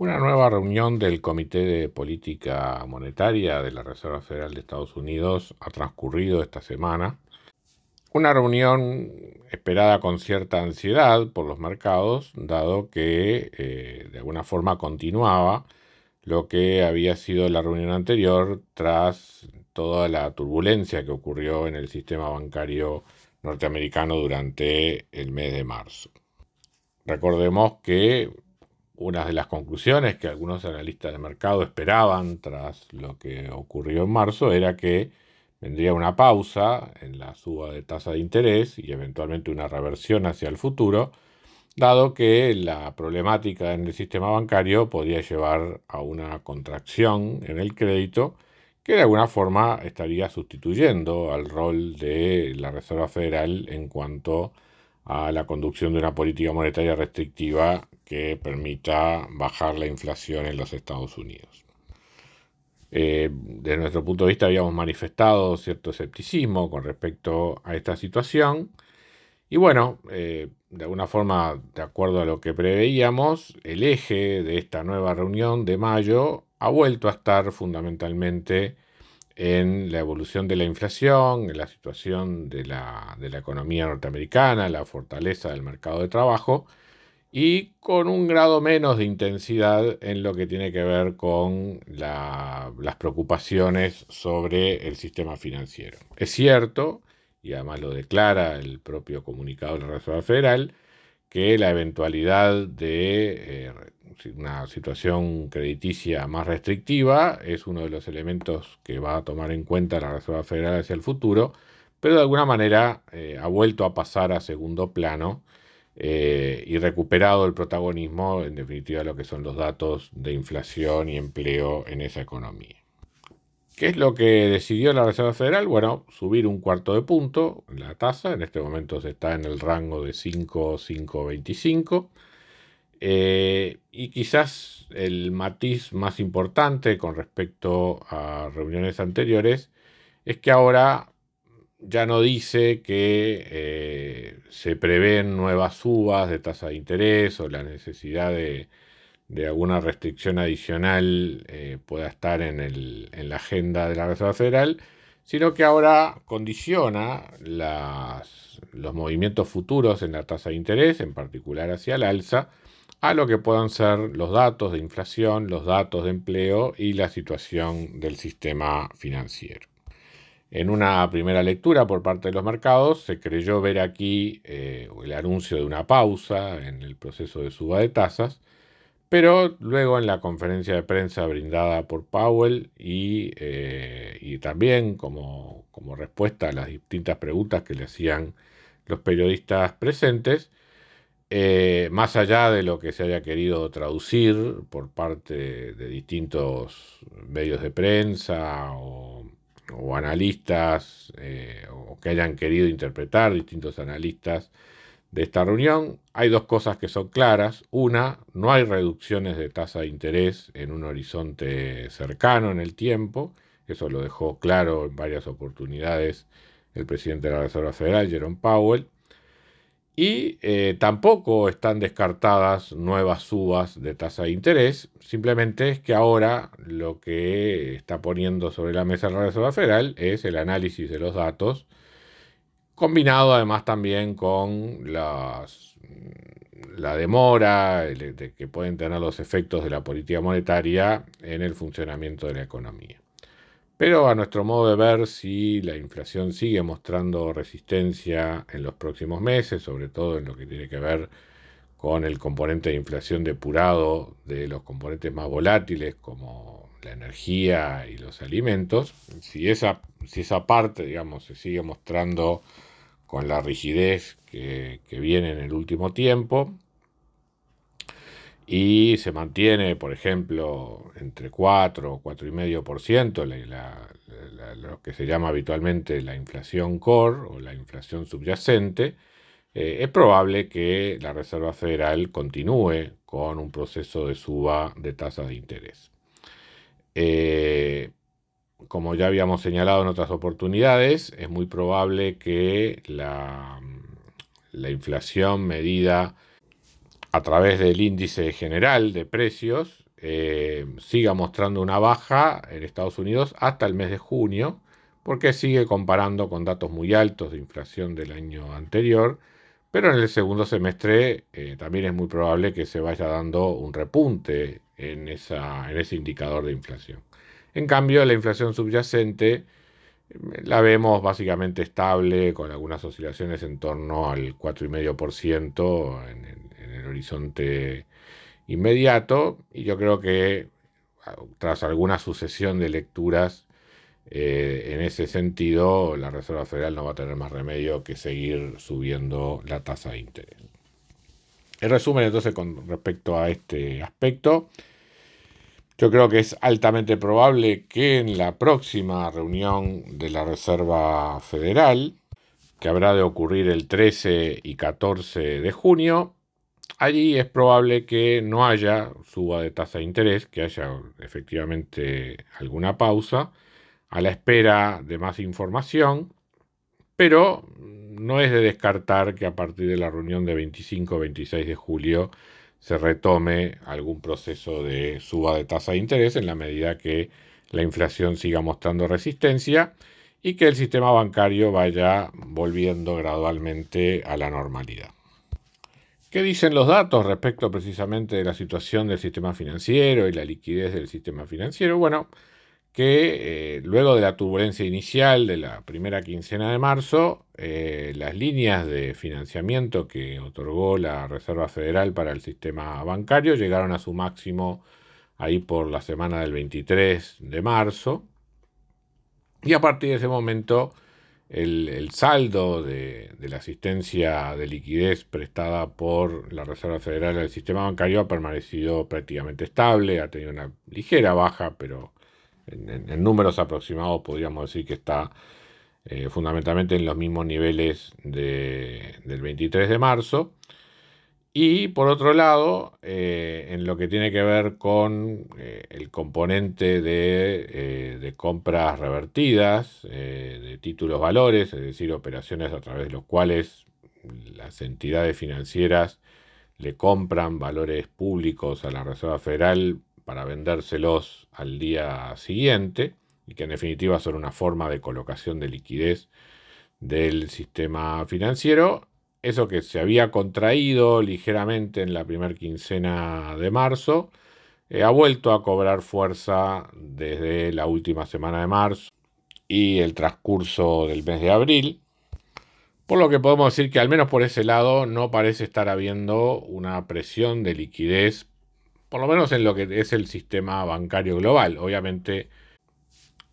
Una nueva reunión del Comité de Política Monetaria de la Reserva Federal de Estados Unidos ha transcurrido esta semana. Una reunión esperada con cierta ansiedad por los mercados, dado que eh, de alguna forma continuaba lo que había sido la reunión anterior tras toda la turbulencia que ocurrió en el sistema bancario norteamericano durante el mes de marzo. Recordemos que una de las conclusiones que algunos analistas de mercado esperaban tras lo que ocurrió en marzo era que vendría una pausa en la suba de tasa de interés y eventualmente una reversión hacia el futuro, dado que la problemática en el sistema bancario podía llevar a una contracción en el crédito que de alguna forma estaría sustituyendo al rol de la Reserva Federal en cuanto a la conducción de una política monetaria restrictiva que permita bajar la inflación en los Estados Unidos. Eh, desde nuestro punto de vista habíamos manifestado cierto escepticismo con respecto a esta situación y bueno, eh, de alguna forma, de acuerdo a lo que preveíamos, el eje de esta nueva reunión de mayo ha vuelto a estar fundamentalmente en la evolución de la inflación, en la situación de la, de la economía norteamericana, la fortaleza del mercado de trabajo y con un grado menos de intensidad en lo que tiene que ver con las preocupaciones sobre el sistema financiero. Es cierto, y además lo declara el propio comunicado de la Reserva Federal, que la eventualidad de eh, una situación crediticia más restrictiva es uno de los elementos que va a tomar en cuenta la Reserva Federal hacia el futuro, pero de alguna manera eh, ha vuelto a pasar a segundo plano eh, y recuperado el protagonismo, en definitiva, lo que son los datos de inflación y empleo en esa economía. ¿Qué es lo que decidió la Reserva Federal? Bueno, subir un cuarto de punto la tasa, en este momento se está en el rango de 5, 5,25. Eh, y quizás el matiz más importante con respecto a reuniones anteriores es que ahora ya no dice que eh, se prevén nuevas subas de tasa de interés o la necesidad de, alguna restricción adicional eh, pueda estar en, en, la agenda de la Reserva Federal, sino que ahora condiciona los movimientos futuros en la tasa de interés, en particular hacia el alza, a lo que puedan ser los datos de inflación, los datos de empleo y la situación del sistema financiero. En una primera lectura por parte de los mercados se creyó ver aquí eh, el anuncio de una pausa en el proceso de suba de tasas, pero luego en la conferencia de prensa brindada por Powell y, eh, también como, respuesta a las distintas preguntas que le hacían los periodistas presentes, eh, más allá de lo que se haya querido traducir por parte de distintos medios de prensa o o analistas eh, o que hayan querido interpretar distintos analistas de esta reunión, hay dos cosas que son claras. Una, no hay reducciones de tasa de interés en un horizonte cercano en el tiempo. Eso lo dejó claro en varias oportunidades el presidente de la Reserva Federal, Jerome Powell. Y eh, tampoco están descartadas nuevas subas de tasa de interés, simplemente es que ahora lo que está poniendo sobre la mesa la Reserva Federal es el análisis de los datos, combinado además también con las, la demora de que pueden tener los efectos de la política monetaria en el funcionamiento de la economía. Pero a nuestro modo de ver, si la inflación sigue mostrando resistencia en los próximos meses, sobre todo en lo que tiene que ver con el componente de inflación depurado de los componentes más volátiles como la energía y los alimentos, si esa, si esa parte, digamos, se sigue mostrando con la rigidez que, viene en el último tiempo, y se mantiene, por ejemplo, entre 4 o 4,5%, la, la, lo que se llama habitualmente la inflación core o la inflación subyacente, eh, es probable que la Reserva Federal continúe con un proceso de suba de tasas de interés. Eh, como ya habíamos señalado en otras oportunidades, es muy probable que la, la inflación medida a través del índice general de precios eh, siga mostrando una baja en Estados Unidos hasta el mes de junio, porque sigue comparando con datos muy altos de inflación del año anterior, pero en el segundo semestre eh, también es muy probable que se vaya dando un repunte en ese indicador de inflación. En cambio, la inflación subyacente eh, la vemos básicamente estable, con algunas oscilaciones en torno al 4,5% en, en el horizonte inmediato y yo creo que ah, tras alguna sucesión de lecturas eh, en ese sentido la Reserva Federal no va a tener más remedio que seguir subiendo la tasa de interés. En resumen, entonces, con respecto a este aspecto, yo creo que es altamente probable que en la próxima reunión de la Reserva Federal, que habrá de ocurrir el 13 y 14 de junio, allí es probable que no haya suba de tasa de interés, que haya efectivamente alguna pausa, a la espera de más información, pero no es de descartar que a partir de la reunión de 25-26 de julio se retome algún proceso de suba de tasa de interés en la medida que la inflación siga mostrando resistencia y que el sistema bancario vaya volviendo gradualmente a la normalidad. ¿Qué dicen los datos respecto precisamente de la situación del sistema financiero y la liquidez del sistema financiero? Bueno, que eh, luego de la turbulencia inicial de la primera quincena de marzo, eh, las líneas de financiamiento que otorgó la Reserva Federal para el sistema bancario llegaron a su máximo ahí por la semana del 23 de marzo. Y a partir de ese momento el, saldo de, la asistencia de liquidez prestada por la Reserva Federal al sistema bancario ha permanecido prácticamente estable, ha tenido una ligera baja, pero en, números aproximados podríamos decir que está eh, fundamentalmente en los mismos niveles del 23 de marzo. Y por otro lado, eh, en lo que tiene que ver con eh, el componente de, de compras revertidas, de títulos valores, es decir, operaciones a través de los cuales las entidades financieras le compran valores públicos a la Reserva Federal para vendérselos al día siguiente, y que en definitiva son una forma de colocación de liquidez del sistema financiero, eso que se había contraído ligeramente en la primera quincena de marzo, eh, ha vuelto a cobrar fuerza desde la última semana de marzo y el transcurso del mes de abril. Por lo que podemos decir que al menos por ese lado no parece estar habiendo una presión de liquidez, por lo menos en lo que es el sistema bancario global. Obviamente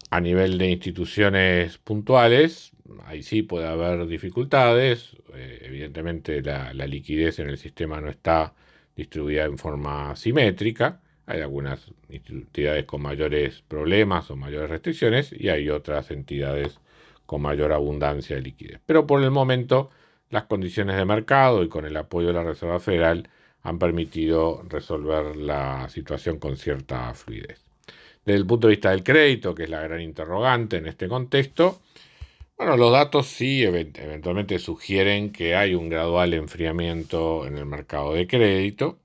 a nivel de instituciones puntuales, ahí sí puede haber dificultades. Eh, evidentemente la, liquidez en el sistema no está distribuida en forma simétrica. Hay algunas entidades con mayores problemas o mayores restricciones y hay otras entidades con mayor abundancia de liquidez. Pero por el momento las condiciones de mercado y con el apoyo de la Reserva Federal han permitido resolver la situación con cierta fluidez. Desde el punto de vista del crédito, que es la gran interrogante en este contexto, bueno, los datos sí eventualmente sugieren que hay un gradual enfriamiento en el mercado de crédito,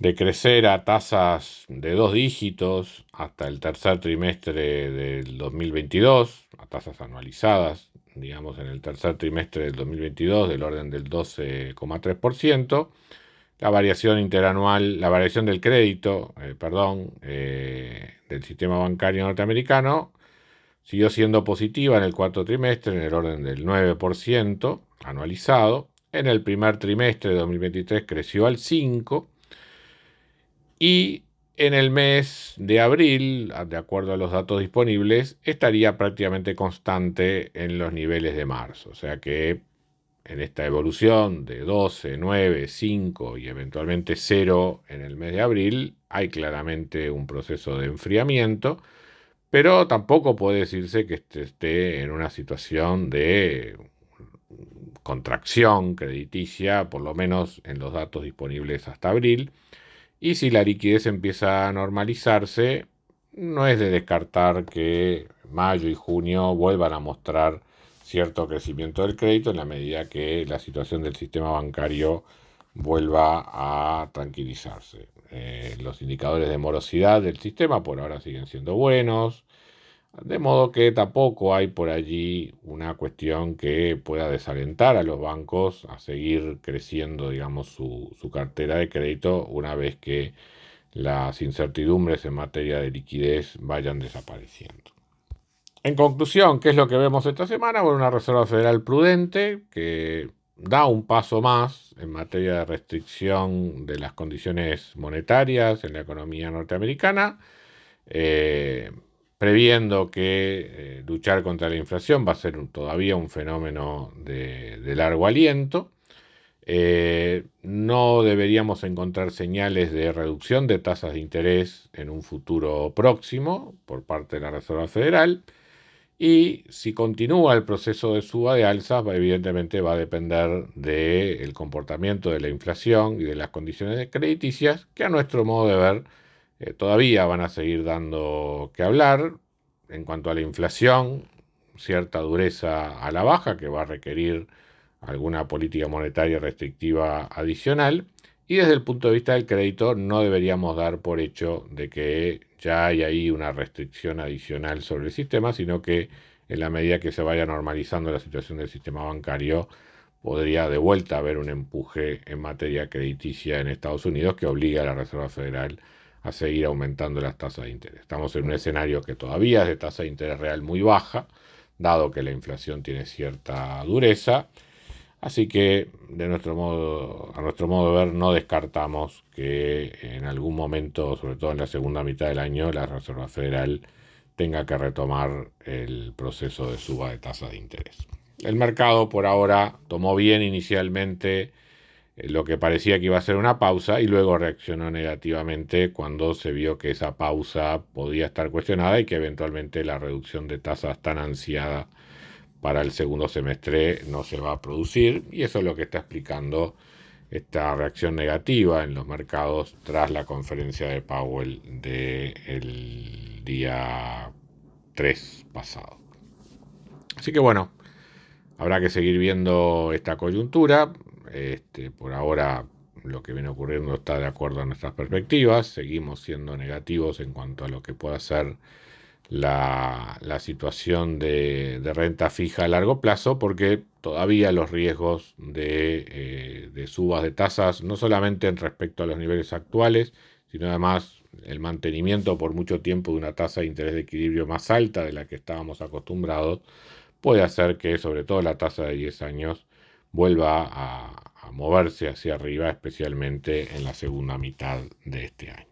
de crecer a tasas de dos dígitos hasta el tercer trimestre del 2022, a tasas anualizadas, digamos, en el tercer trimestre del 2022 del orden del 12,3%. La variación interanual, la variación del crédito, eh, perdón, eh, del sistema bancario norteamericano Siguió siendo positiva en el cuarto trimestre en el orden del 9% anualizado. En el primer trimestre de 2023 creció al 5%. Y en el mes de abril, de acuerdo a los datos disponibles, estaría prácticamente constante en los niveles de marzo. O sea que en esta evolución de 12, 9, 5 y eventualmente 0 en el mes de abril, hay claramente un proceso de enfriamiento, pero tampoco puede decirse que este esté en una situación de contracción crediticia, por lo menos en los datos disponibles hasta abril. Y si la liquidez empieza a normalizarse, no es de descartar que mayo y junio vuelvan a mostrar cierto crecimiento del crédito en la medida que la situación del sistema bancario vuelva a tranquilizarse. Eh, los indicadores de morosidad del sistema por ahora siguen siendo buenos, de modo que tampoco hay por allí una cuestión que pueda desalentar a los bancos a seguir creciendo, digamos, su, su cartera de crédito una vez que las incertidumbres en materia de liquidez vayan desapareciendo. En conclusión, ¿qué es lo que vemos esta semana? Bueno, una Reserva Federal prudente que da un paso más en materia de restricción de las condiciones monetarias en la economía norteamericana, eh, previendo que eh, luchar contra la inflación va a ser todavía un fenómeno de, largo aliento. Eh, no deberíamos encontrar señales de reducción de tasas de interés en un futuro próximo por parte de la Reserva Federal. Y si continúa el proceso de suba de alzas, evidentemente va a depender del comportamiento de la inflación y de las condiciones crediticias, que a nuestro modo de ver eh, todavía van a seguir dando que hablar. En cuanto a la inflación, cierta dureza a la baja que va a requerir alguna política monetaria restrictiva adicional. Y desde el punto de vista del crédito, no deberíamos dar por hecho de que ya hay ahí una restricción adicional sobre el sistema, sino que en la medida que se vaya normalizando la situación del sistema bancario, podría de vuelta haber un empuje en materia crediticia en Estados Unidos que obliga a la Reserva Federal a seguir aumentando las tasas de interés. Estamos en un escenario que todavía es de tasa de interés real muy baja, dado que la inflación tiene cierta dureza Así que de nuestro modo, a nuestro modo de ver, no descartamos que en algún momento, sobre todo en la segunda mitad del año, la Reserva Federal tenga que retomar el proceso de suba de tasa de interés. El mercado por ahora tomó bien inicialmente eh, lo que parecía que iba a ser una pausa y luego reaccionó negativamente cuando se vio que esa pausa podía estar cuestionada y que eventualmente la reducción de tasas tan ansiada para el segundo semestre no se va a producir y eso es lo que está explicando esta reacción negativa en los mercados tras la conferencia de Powell del día 3 pasado. Así que bueno, habrá que seguir viendo esta coyuntura. Este, por ahora lo que viene ocurriendo está de acuerdo a nuestras perspectivas. Seguimos siendo negativos en cuanto a lo que pueda ser la, situación de, renta fija a largo plazo porque todavía los riesgos de, eh, de, subas de tasas, no solamente en respecto a los niveles actuales, sino además el mantenimiento por mucho tiempo de una tasa de interés de equilibrio más alta de la que estábamos acostumbrados, puede hacer que sobre todo la tasa de 10 años vuelva a moverse hacia arriba, especialmente en la segunda mitad de este año.